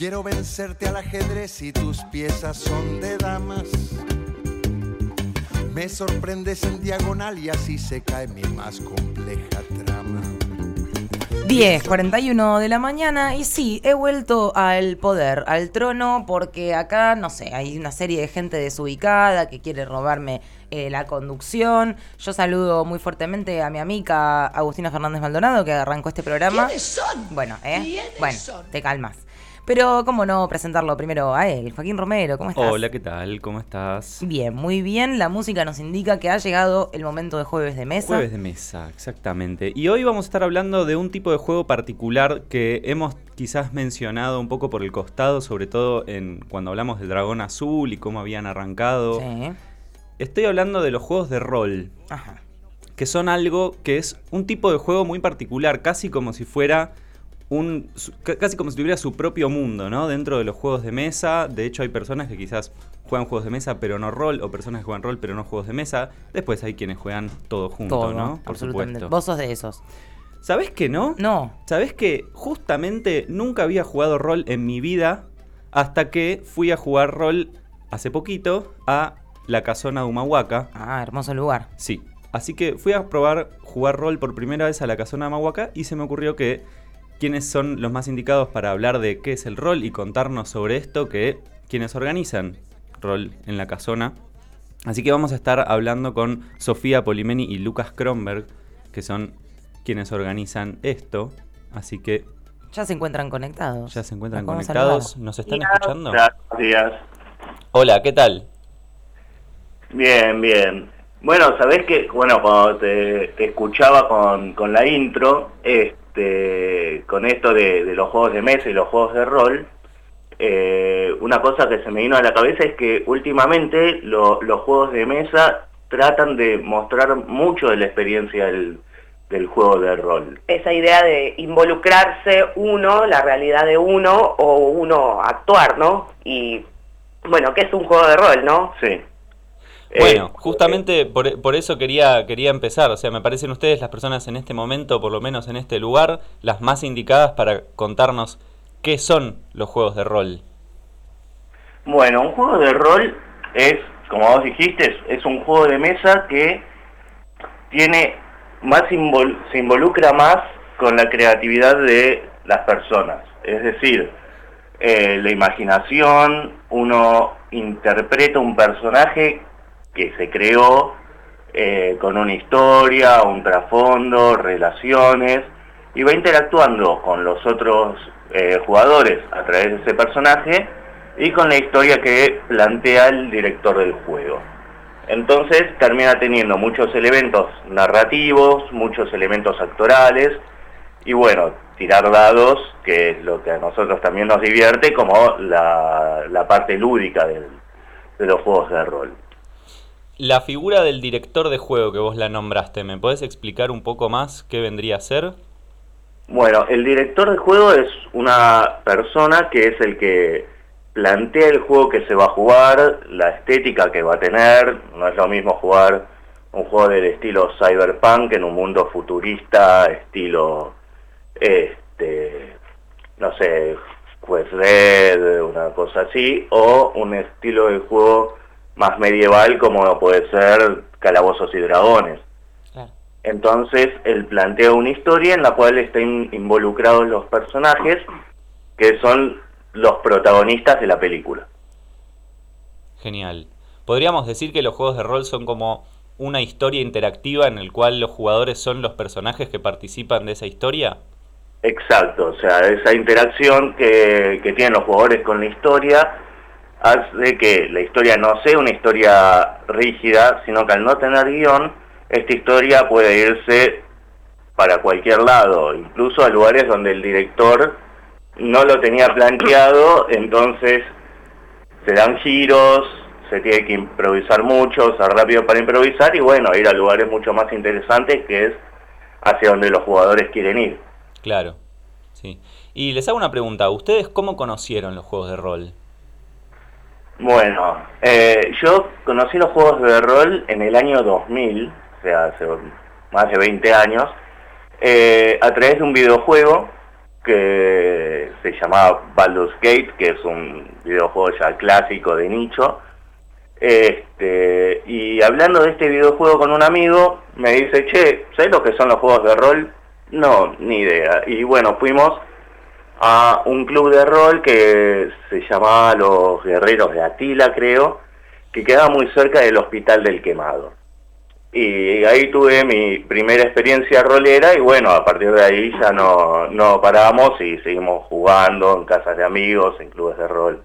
Quiero vencerte al ajedrez y tus piezas son de damas. Me sorprendes en diagonal y así se cae mi más compleja trama. 10.41 de la mañana y sí, he vuelto al poder, al trono, porque acá, no sé, hay una serie de gente desubicada que quiere robarme eh, la conducción. Yo saludo muy fuertemente a mi amiga Agustina Fernández Maldonado, que arrancó este programa. ¿Quiénes son? Bueno, ¿eh? ¿Quiénes bueno, son? te calmas. Pero, ¿cómo no presentarlo primero a él? Joaquín Romero, ¿cómo estás? Hola, ¿qué tal? ¿Cómo estás? Bien, muy bien. La música nos indica que ha llegado el momento de jueves de mesa. Jueves de mesa, exactamente. Y hoy vamos a estar hablando de un tipo de juego particular que hemos quizás mencionado un poco por el costado, sobre todo en cuando hablamos del dragón azul y cómo habían arrancado. Sí. Estoy hablando de los juegos de rol, Ajá. que son algo que es un tipo de juego muy particular, casi como si fuera un casi como si tuviera su propio mundo, ¿no? Dentro de los juegos de mesa. De hecho, hay personas que quizás juegan juegos de mesa pero no rol, o personas que juegan rol pero no juegos de mesa. Después hay quienes juegan todo junto, Todo, ¿no? Por supuesto. Vos sos de esos. ¿Sabés que no? No. ¿Sabés que justamente nunca había jugado rol en mi vida hasta que fui a jugar rol hace poquito a la casona de Humahuaca? Ah, hermoso lugar. Sí. Así que fui a probar jugar rol por primera vez a la casona de Humahuaca y se me ocurrió que quiénes son los más indicados para hablar de qué es el rol y contarnos sobre esto que quienes organizan rol en la casona. Así que vamos a estar hablando con Sofía Polimeni y Lucas Kronberg, que son quienes organizan esto. Así que Ya se encuentran conectados. ya se encuentran conectados. ¿Nos están escuchando? Buenos días. Hola, ¿qué tal? Bien, bien. Bueno, sabés que, bueno, cuando te, te escuchaba con, con la intro, este, con esto de, de los juegos de mesa y los juegos de rol, eh, una cosa que se me vino a la cabeza es que últimamente lo- los juegos de mesa tratan de mostrar mucho de la experiencia del, del juego de rol. esa idea de involucrarse uno, la realidad de uno, o uno actuar, ¿no? Y bueno, que es un juego de rol, ¿no? Sí. Bueno, Eh, justamente por, por eso quería, quería empezar. O sea, me parecen ustedes las personas en este momento, por lo menos en este lugar, las más indicadas para contarnos qué son los juegos de rol. Bueno, un juego de rol es, como vos dijiste, es, es un juego de mesa que tiene más invol- se involucra más con la creatividad de las personas. Es decir, eh, la imaginación, uno interpreta un personaje que se creó eh, con una historia, un trasfondo, relaciones, y va interactuando con los otros eh, jugadores a través de ese personaje y con la historia que plantea el director del juego. Entonces termina teniendo muchos elementos narrativos, muchos elementos actorales y bueno, tirar dados, que es lo que a nosotros también nos divierte, como la, parte lúdica del- de los juegos de rol. La figura del director de juego que vos la nombraste, ¿me podés explicar un poco más qué vendría a ser? Bueno, el director de juego es una persona que es el que plantea el juego que se va a jugar, la estética que va a tener, no es lo mismo jugar un juego del estilo cyberpunk en un mundo futurista, estilo, este, no sé, Quest Dead, una cosa así, o un estilo de juego más medieval como puede ser Calabozos y Dragones. Entonces, él plantea una historia en la cual están involucrados los personajes que son los protagonistas de la película. Genial. ¿Podríamos decir que los juegos de rol son como una historia interactiva en el cual los jugadores son los personajes que participan de esa historia? Exacto, o sea, esa interacción que, que tienen los jugadores con la historia hace que la historia no sea una historia rígida, sino que al no tener guion, esta historia puede irse para cualquier lado, incluso a lugares donde el director no lo tenía planteado, entonces se dan giros, se tiene que improvisar mucho, ser rápido para improvisar y bueno, ir a lugares mucho más interesantes que es hacia donde los jugadores quieren ir. Claro, sí. Y les hago una pregunta, ¿ustedes cómo conocieron los juegos de rol? Bueno, eh, yo conocí los juegos de rol en el año 2000, o sea, hace más de 20 años, eh, a través de un videojuego que se llamaba Baldur's Gate, que es un videojuego ya clásico de nicho. Este, y hablando de este videojuego con un amigo, me dice, che, ¿sabes lo que son los juegos de rol? No, ni idea. Y bueno, fuimos a un club de rol que se llamaba Los Guerreros de Atila, creo, que quedaba muy cerca del Hospital del Quemado. Y ahí tuve mi primera experiencia rolera y bueno, a partir de ahí ya no, no paramos y seguimos jugando en casas de amigos, en clubes de rol.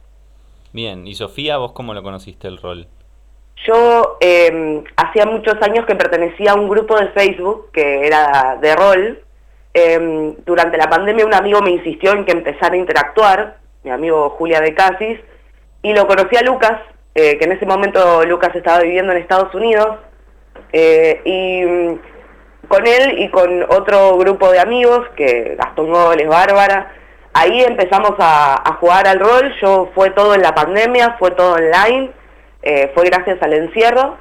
Bien, y Sofía, ¿vos cómo lo conociste el rol? Yo eh, hacía muchos años que pertenecía a un grupo de Facebook que era de rol. Eh, durante la pandemia un amigo me insistió en que empezara a interactuar, mi amigo Julia de Casis, y lo conocí a Lucas, eh, que en ese momento Lucas estaba viviendo en Estados Unidos, eh, y mm, con él y con otro grupo de amigos, que Gastón Gómez, Bárbara, ahí empezamos a, a jugar al rol, yo fue todo en la pandemia, fue todo online, eh, fue gracias al encierro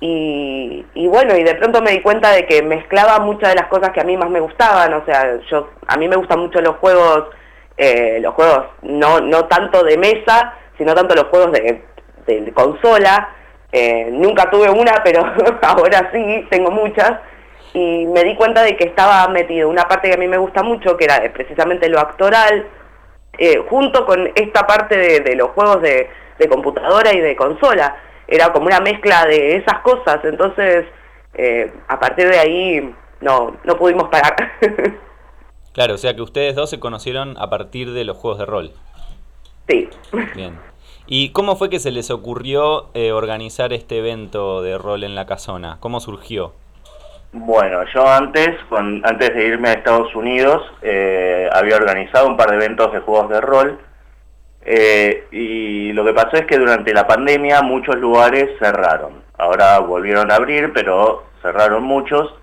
y, bueno, y de pronto me di cuenta de que mezclaba muchas de las cosas que a mí más me gustaban, o sea, yo a mí me gustan mucho los juegos, eh, los juegos no, no tanto de mesa, sino tanto los juegos de, de consola, eh, nunca tuve una, pero ahora sí, tengo muchas, y me di cuenta de que estaba metido una parte que a mí me gusta mucho, que era precisamente lo actoral, eh, junto con esta parte de, de los juegos de de computadora y de consola. Era como una mezcla de esas cosas, entonces eh, a partir de ahí no, no pudimos parar. claro, o sea que ustedes dos se conocieron a partir de los juegos de rol. Sí. Bien. ¿Y cómo fue que se les ocurrió eh, organizar este evento de rol en la casona? ¿Cómo surgió? Bueno, yo antes, con, antes de irme a Estados Unidos, eh, había organizado un par de eventos de juegos de rol eh, y lo que pasó es que durante la pandemia muchos lugares cerraron. Ahora volvieron a abrir, pero cerraron muchos.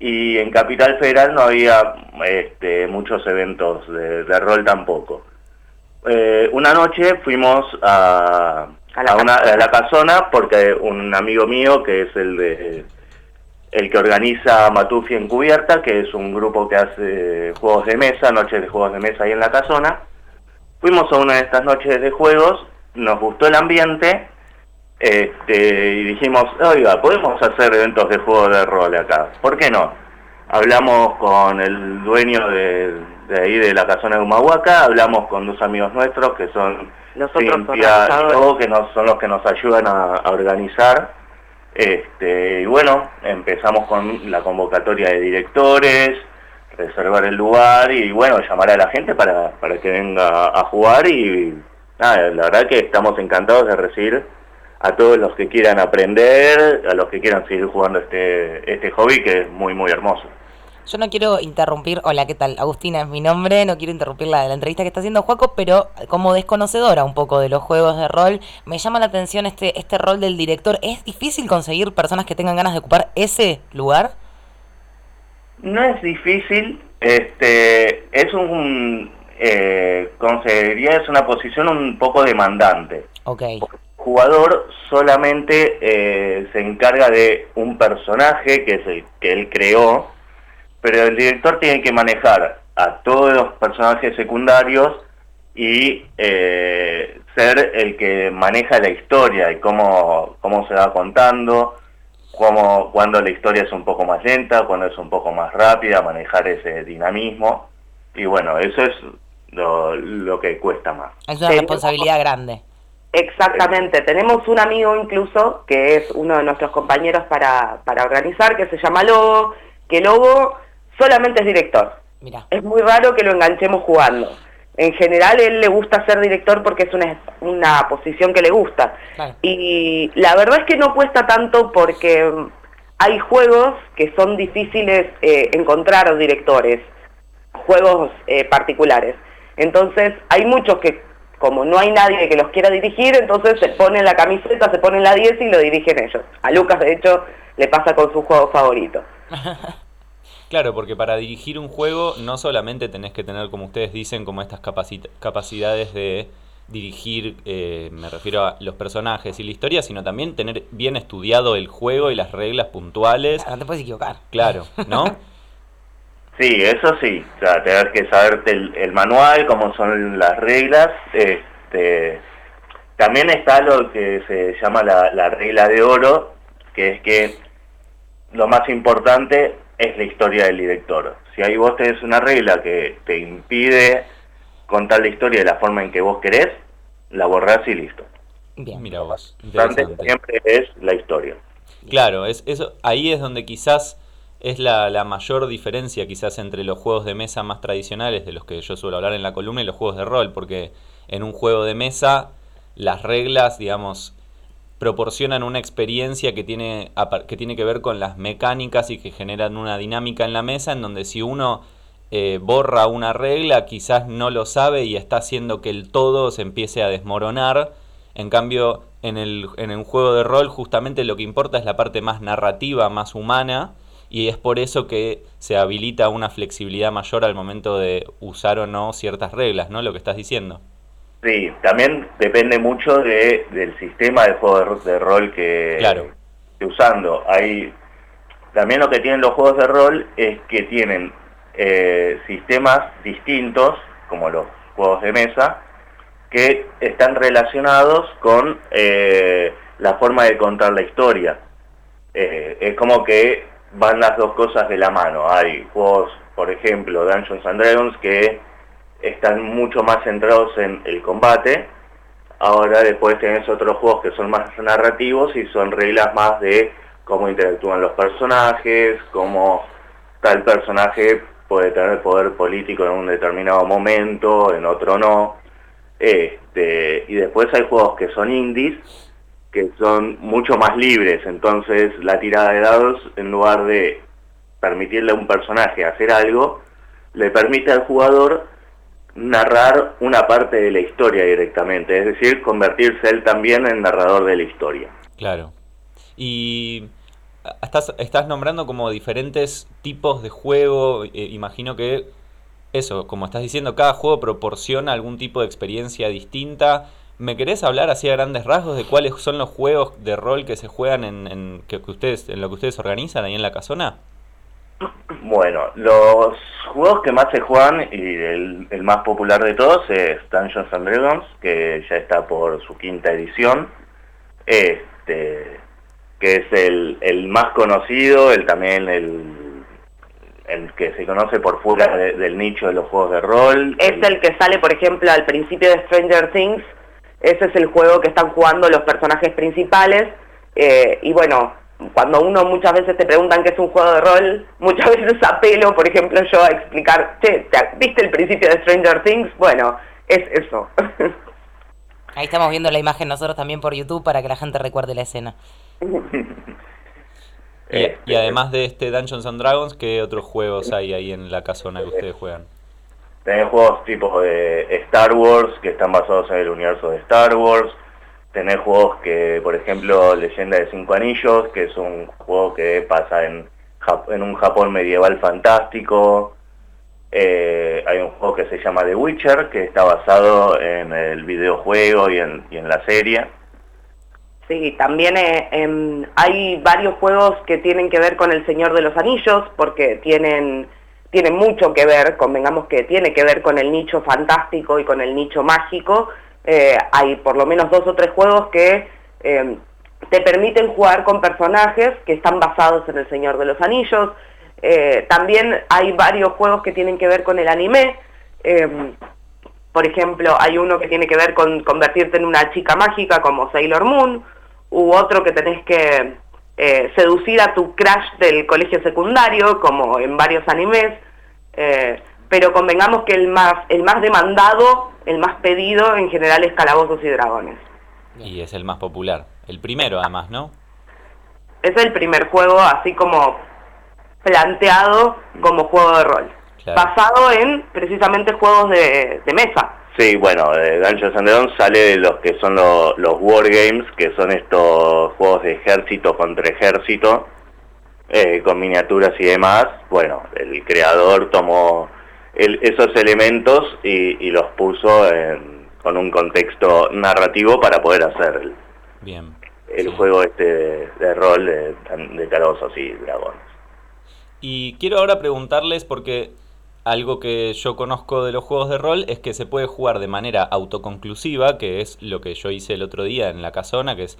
Y en Capital Federal no había este, muchos eventos de, de rol tampoco. Eh, una noche fuimos a, A la a, una, casona. a la casona porque un amigo mío que es el de el que organiza Matufi Encubierta, que es un grupo que hace juegos de mesa, noches de juegos de mesa ahí en la casona. Fuimos a una de estas noches de juegos, nos gustó el ambiente este, y dijimos, oiga, podemos hacer eventos de juegos de rol acá, ¿por qué no? Hablamos con el dueño de, de ahí de la casona de Humahuaca, hablamos con dos amigos nuestros que son Los otros Cintia y yo, que nos, son los que nos ayudan a, a organizar. Este, y bueno, empezamos con la convocatoria de directores, reservar el lugar y bueno, llamar a la gente para, para que venga a jugar y nada, la verdad que estamos encantados de recibir a todos los que quieran aprender, a los que quieran seguir jugando este, este hobby que es muy muy hermoso. Yo no quiero interrumpir, hola, ¿qué tal? Agustina es mi nombre, no quiero interrumpir la, la entrevista que está haciendo Juaco, pero como desconocedora un poco de los juegos de rol, me llama la atención este, este rol del director. ¿Es difícil conseguir personas que tengan ganas de ocupar ese lugar? No es difícil, este, es un, eh, consejería es una posición un poco demandante. Ok, jugador solamente eh, se encarga de un personaje que es el que él creó, pero el director tiene que manejar a todos los personajes secundarios y eh, ser el que maneja la historia y cómo, cómo se va contando, cómo, cuando la historia es un poco más lenta, cuando es un poco más rápida, manejar ese dinamismo. Y bueno, eso es lo, lo que cuesta más. es una responsabilidad grande. Exactamente, tenemos un amigo incluso que es uno de nuestros compañeros para, para organizar, que se llama Lobo, que Lobo solamente es director. Mira, Es muy raro que lo enganchemos jugando. En general, él le gusta ser director porque es una, una posición que le gusta. Claro. Y la verdad es que no cuesta tanto porque mm, hay juegos que son difíciles eh, encontrar directores, juegos eh, particulares. Entonces, hay muchos que, como no hay nadie que los quiera dirigir, entonces se ponen la camiseta, se ponen la 10 y lo dirigen ellos. A Lucas, de hecho, le pasa con su juego favorito. Claro, porque para dirigir un juego no solamente tenés que tener, como ustedes dicen, como estas capacidades de dirigir, eh, me refiero a los personajes y la historia, sino también tener bien estudiado el juego y las reglas puntuales. no te puedes equivocar. Claro, ¿no? Sí, eso sí, o sea, tener que saberte el, manual, cómo son las reglas. Este, también está lo que se llama la, la regla de oro, que es que lo más importante es la historia del director. Si ahí vos tenés una regla que te impide contar la historia de la forma en que vos querés, la borrás y listo. Bien. Mira vos. siempre es la historia. Claro, es, eso, ahí es donde quizás es la, la, mayor diferencia quizás entre los juegos de mesa más tradicionales de los que yo suelo hablar en la columna y los juegos de rol, porque en un juego de mesa las reglas, digamos, proporcionan una experiencia que tiene, que tiene que ver con las mecánicas y que generan una dinámica en la mesa en donde si uno eh, borra una regla quizás no lo sabe y está haciendo que el todo se empiece a desmoronar. En cambio, en el, en el juego de rol justamente lo que importa es la parte más narrativa, más humana, y es por eso que se habilita una flexibilidad mayor al momento de usar o no ciertas reglas, ¿no? Lo que estás diciendo. Sí, también depende mucho de, del sistema de juego de, rol que, claro. usando. Hay, también lo que tienen los juegos de rol es que tienen eh, sistemas distintos, como los juegos de mesa, que están relacionados con eh, la forma de contar la historia. Eh, es como que van las dos cosas de la mano. Hay juegos, por ejemplo, Dungeons and Dragons, que están mucho más centrados en el combate. Ahora después tenés otros juegos que son más narrativos y son reglas más de cómo interactúan los personajes, cómo tal personaje puede tener poder político en un determinado momento, en otro no. Este, y después hay juegos que son indies, que son mucho más libres, entonces la tirada de dados, en lugar de permitirle a un personaje hacer algo, le permite al jugador narrar una parte de la historia directamente, es decir, convertirse él también en narrador de la historia. Claro. Y estás, estás nombrando como diferentes tipos de juego, eh, imagino que eso, como estás diciendo, cada juego proporciona algún tipo de experiencia distinta. ¿Me querés hablar así a grandes rasgos de cuáles son los juegos de rol que se juegan en, que, ustedes, en lo que ustedes organizan ahí en la casona? Bueno, los juegos que más se juegan y el, más popular de todos es Dungeons and Dragons, que ya está por su quinta edición, este, que es el, más conocido, el también el, el que se conoce por fuera del nicho de los juegos de rol. Es el que sale, por ejemplo, al principio de Stranger Things, ese es el juego que están jugando los personajes principales, eh, y bueno, cuando uno muchas veces te preguntan qué es un juego de rol, muchas veces apelo, por ejemplo, yo a explicar, che, ¿viste el principio de Stranger Things? Bueno, es eso. Ahí estamos viendo la imagen nosotros también por YouTube para que la gente recuerde la escena. y, además de este Dungeons and Dragons, ¿qué otros juegos hay ahí en la casona que ustedes juegan? Tenés juegos tipos de Star Wars que están basados en el universo de Star Wars tener juegos que, por ejemplo, Leyenda de Cinco Anillos, que es un juego que pasa en, en un Japón medieval fantástico. Eh, hay un juego que se llama The Witcher, que está basado en el videojuego y en, y en la serie. Sí, también eh, em, hay varios juegos que tienen que ver con El Señor de los Anillos, porque tienen, tienen mucho que ver, convengamos que tiene que ver con el nicho fantástico y con el nicho mágico, eh, hay por lo menos dos o tres juegos que eh, te permiten jugar con personajes que están basados en El Señor de los Anillos. Eh, también hay varios juegos que tienen que ver con el anime. por ejemplo, hay uno que tiene que ver con convertirte en una chica mágica como Sailor Moon, u otro que tenés que seducir a tu crush del colegio secundario, como en varios animes. Pero convengamos que el más, el más demandado el más pedido en general es Calabozos y Dragones. Y es el más popular. El primero además, ¿no? Es el primer juego así como planteado como juego de rol. Basado en precisamente juegos de, mesa. Sí, bueno, de Dungeons and Dragons sale de los que son los, los wargames, que son estos juegos de ejército contra ejército, eh, con miniaturas y demás. Bueno, el creador tomó esos elementos y, los puso con un contexto narrativo para poder hacer el, Bien, el juego este de, rol de, de y dragones. Y quiero ahora preguntarles, porque algo que yo conozco de los juegos de rol es que se puede jugar de manera autoconclusiva, que es lo que yo hice el otro día en la casona, que es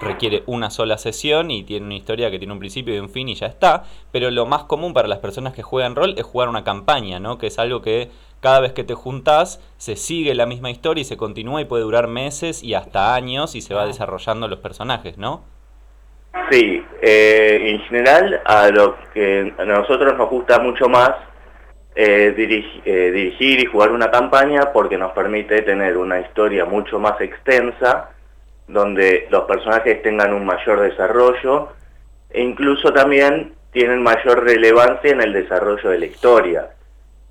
requiere una sola sesión y tiene una historia que tiene un principio y un fin y ya está. Pero lo más común para las personas que juegan rol es jugar una campaña, ¿no? Que es algo que cada vez que te juntás se sigue la misma historia y se continúa y puede durar meses y hasta años y se va desarrollando los personajes, ¿no? Sí, eh, en general a lo que a nosotros nos gusta mucho más eh, eh, dirigir y jugar una campaña porque nos permite tener una historia mucho más extensa, donde los personajes tengan un mayor desarrollo e incluso también tienen mayor relevancia en el desarrollo de la historia.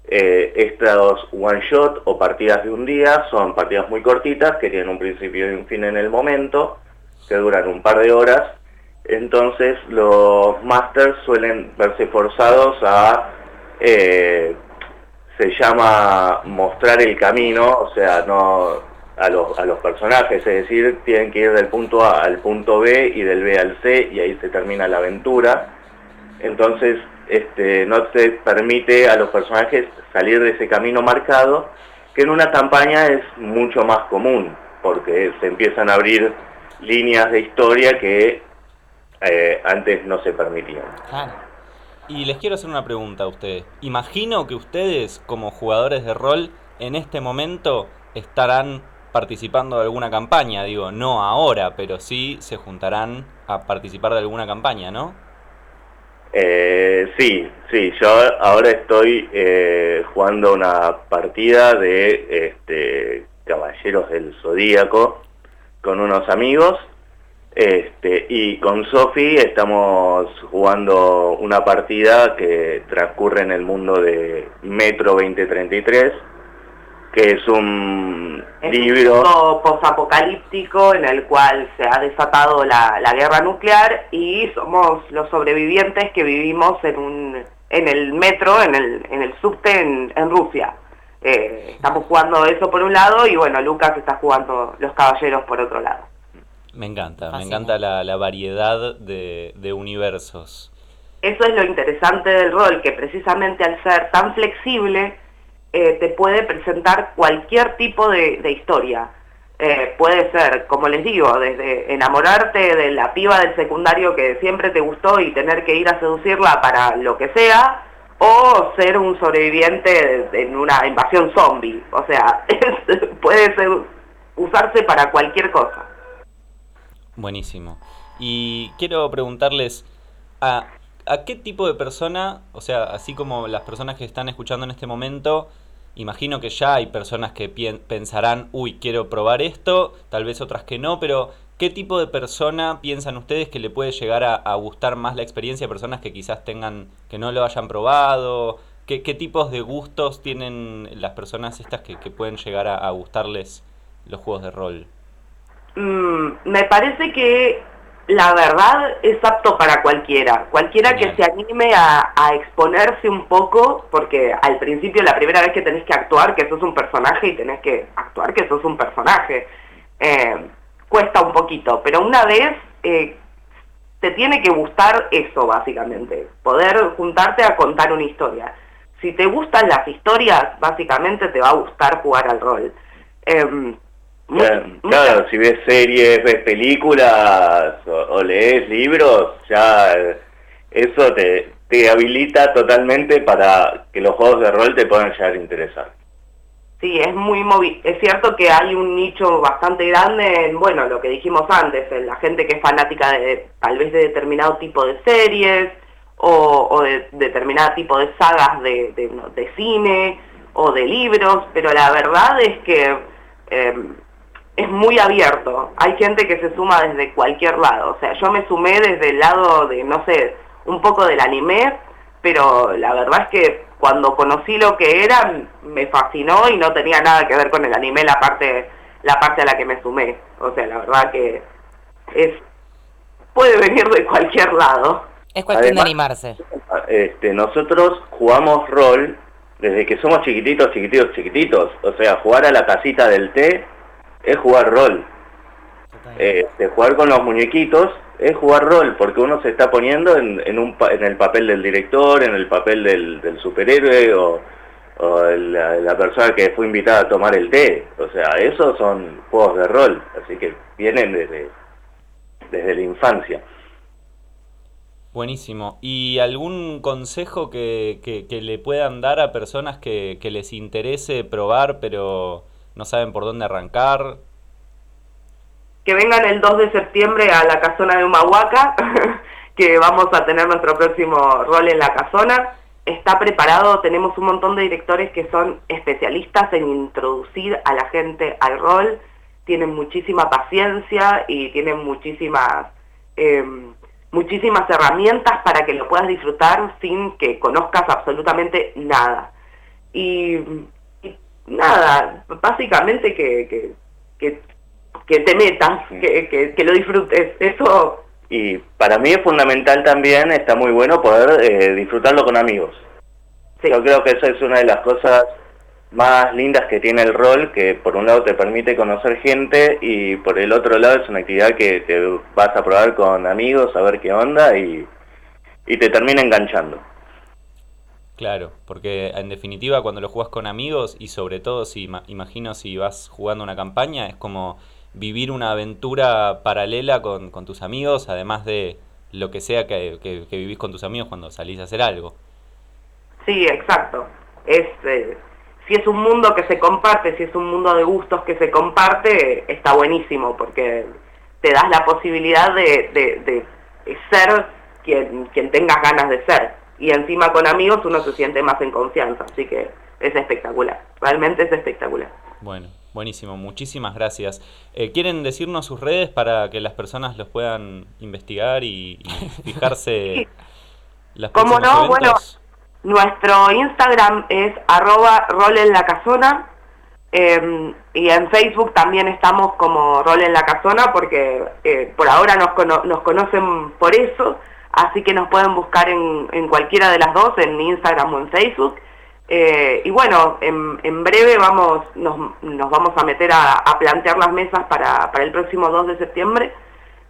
Eh, estos one shot o partidas de un día son partidas muy cortitas que tienen un principio y un fin en el momento, que duran un par de horas, entonces los masters suelen verse forzados a eh, se llama mostrar el camino, o sea, no a los, a los personajes, es decir, tienen que ir del punto A al punto B y del B al C y ahí se termina la aventura. Entonces, este, no se permite a los personajes salir de ese camino marcado, que en una campaña es mucho más común, porque se empiezan a abrir líneas de historia que eh, antes no se permitían. Y les quiero hacer una pregunta a ustedes. Imagino que ustedes, como jugadores de rol, en este momento estarán participando de alguna campaña. Digo, no ahora, pero sí se juntarán a participar de alguna campaña, ¿no? Eh, sí, sí, yo ahora estoy eh, jugando una partida de este, Caballeros del Zodíaco con unos amigos este, y con Sofi estamos jugando una partida que transcurre en el mundo de Metro 2033, que es un libro... Un posapocalíptico en el cual se ha desatado la, guerra nuclear y somos los sobrevivientes que vivimos en, un, en el metro, en el, en el subte en, Rusia. Eh, estamos jugando eso por un lado y bueno, Lucas está jugando Los Caballeros por otro lado. Me encanta, me encanta la, variedad de, universos. Eso es lo interesante del rol, que precisamente al ser tan flexible, eh, te puede presentar cualquier tipo de, historia. Eh, puede ser, como les digo, desde enamorarte de la piba del secundario que siempre te gustó y tener que ir a seducirla para lo que sea, o ser un sobreviviente en una invasión zombie. O sea, puede ser, usarse para cualquier cosa. Buenísimo. Y quiero preguntarles, ¿a, ¿a qué tipo de persona, o sea, así como las personas que están escuchando en este momento, imagino que ya hay personas que pensarán, uy, quiero probar esto, tal vez otras que no, pero ¿qué tipo de persona piensan ustedes que le puede llegar a, gustar más la experiencia personas que quizás tengan, que no lo hayan probado? ¿Qué, qué tipos de gustos tienen las personas estas que, pueden llegar a gustarles los juegos de rol? Mm, me parece que la verdad es apto para cualquiera, cualquiera que se anime a, exponerse un poco, porque al principio la primera vez que tenés que actuar que sos un personaje y tenés que actuar que sos un personaje, eh, cuesta un poquito, pero una vez eh, te tiene que gustar eso básicamente, poder juntarte a contar una historia. Si te gustan las historias, básicamente te va a gustar jugar al rol. Em, Claro, si ves series, ves películas o, lees libros, ya eso te, te habilita totalmente para que los juegos de rol te puedan llegar a interesar. Sí, es muy es cierto que hay un nicho bastante grande en, bueno, lo que dijimos antes, en la gente que es fanática de tal vez de determinado tipo de series o, de, determinado tipo de sagas de, de, cine o de libros, pero la verdad es que eh, es muy abierto. Hay gente que se suma desde cualquier lado. O sea, yo me sumé desde el lado de, no sé, un poco del anime, pero la verdad es que cuando conocí lo que era, me fascinó y no tenía nada que ver con el anime la parte, la parte a la que me sumé. O sea, la verdad que es puede venir de cualquier lado. Es cuestión de animarse. Este, nosotros jugamos rol desde que somos chiquititos, chiquititos, chiquititos. O sea, jugar a la casita del té es jugar rol. Eh, de jugar con los muñequitos es jugar rol, porque uno se está poniendo en, en, un, en el papel del director, en el papel del, del superhéroe o, o la, la, persona que fue invitada a tomar el té. O sea, esos son juegos de rol, así que vienen desde, desde la infancia. Buenísimo. ¿Y algún consejo que, que, que le puedan dar a personas que, que les interese probar pero no saben por dónde arrancar? que vengan el 2 de septiembre a la casona de Humahuaca, que vamos a tener nuestro próximo rol en la casona. Está preparado, tenemos un montón de directores que son especialistas en introducir a la gente al rol, tienen muchísima paciencia y tienen muchísimas, eh, muchísimas herramientas para que lo puedas disfrutar sin que conozcas absolutamente nada. Y nada, básicamente que, que, que que te metas, que, que, que, lo disfrutes. Eso. Y para mí es fundamental también, está muy bueno poder eh, disfrutarlo con amigos. Sí. Yo creo que eso es una de las cosas más lindas que tiene el rol, que por un lado te permite conocer gente y por el otro lado es una actividad que te vas a probar con amigos, a ver qué onda y, y te termina enganchando. Claro, porque en definitiva cuando lo juegas con amigos y sobre todo si imagino si vas jugando una campaña es como vivir una aventura paralela con, con, tus amigos, además de lo que sea que, que, que, vivís con tus amigos cuando salís a hacer algo. Sí, exacto. Es, eh, si es un mundo que se comparte, si es un mundo de gustos que se comparte, está buenísimo, porque te das la posibilidad de, de, de ser quien, quien tengas ganas de ser. Y encima con amigos uno se siente más en confianza, así que es espectacular, realmente es espectacular. Bueno, Buenísimo, muchísimas gracias. Eh, ¿Quieren decirnos sus redes para que las personas los puedan investigar y, y fijarse sí. las ¿Cómo no? Eventos? Bueno, nuestro Instagram es arroba rol en la casona eh, y en Facebook también estamos como rol en la casona porque eh, por ahora nos, cono nos conocen por eso, así que nos pueden buscar en, en cualquiera de las dos, en Instagram o en Facebook. Eh, y bueno, en, en breve vamos, nos, nos, vamos a meter a, a plantear las mesas para, para, el próximo 2 de septiembre,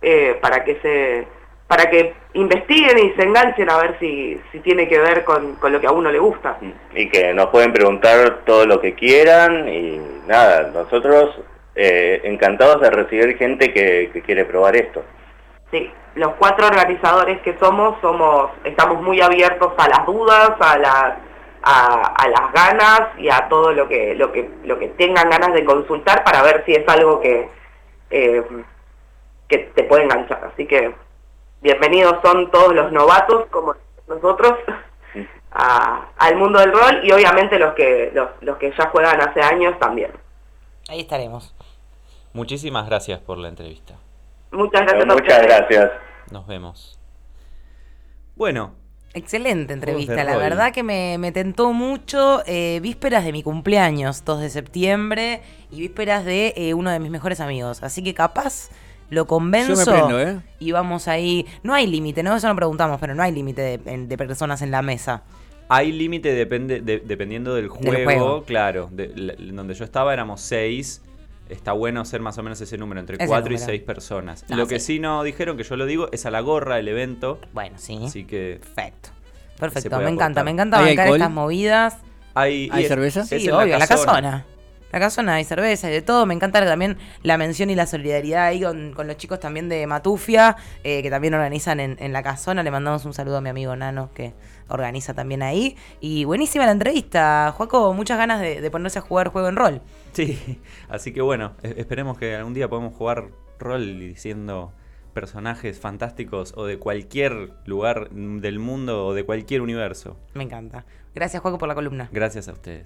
eh, para que se para que investiguen y se enganchen a ver si, si tiene que ver con, con, lo que a uno le gusta. Y que nos pueden preguntar todo lo que quieran y nada, nosotros eh, encantados de recibir gente que, que quiere probar esto. Sí, los cuatro organizadores que somos, somos estamos muy abiertos a las dudas, a las a, a, las ganas y a todo lo que, lo que lo que tengan ganas de consultar para ver si es algo que, eh, que te puede enganchar. Así que bienvenidos son todos los novatos como nosotros a, al mundo del rol y obviamente los que los, los que ya juegan hace años también. Ahí estaremos. Muchísimas gracias por la entrevista. Muchas gracias. Muchas gracias. Nos vemos. Bueno, Excelente entrevista, la verdad que me, me tentó mucho. Eh, vísperas de mi cumpleaños, 2 de septiembre, y vísperas de eh, uno de mis mejores amigos. Así que capaz lo convenzo Yo me prendo, ¿eh? y vamos ahí. No hay límite, ¿no? Eso no preguntamos, pero no hay límite de, de, personas en la mesa. Hay límite depende, de, dependiendo del juego, del juego. claro. De, la, donde yo estaba éramos seis. Está bueno ser más o menos ese número, entre ese cuatro número. y seis personas. No, lo sí. que sí no dijeron, que yo lo digo, es a la gorra el evento. Bueno, sí. Así que. Perfecto. Perfecto, me encanta, me encanta bancar alcohol? estas movidas. ¿Hay, ¿Hay cerveza? Sí, obvio, la casona. la casona. La casona hay cerveza y de todo. Me encanta también la mención y la solidaridad ahí con, con los chicos también de Matufia, eh, que también organizan en, en, la casona. Le mandamos un saludo a mi amigo Nano, que organiza también ahí. Y buenísima la entrevista, Juaco. Muchas ganas de, de ponerse a jugar juego en rol. Sí, así que bueno, esperemos que algún día podamos jugar rol diciendo personajes fantásticos o de cualquier lugar del mundo o de cualquier universo. Me encanta. Gracias, Juaco, por la columna. Gracias a ustedes.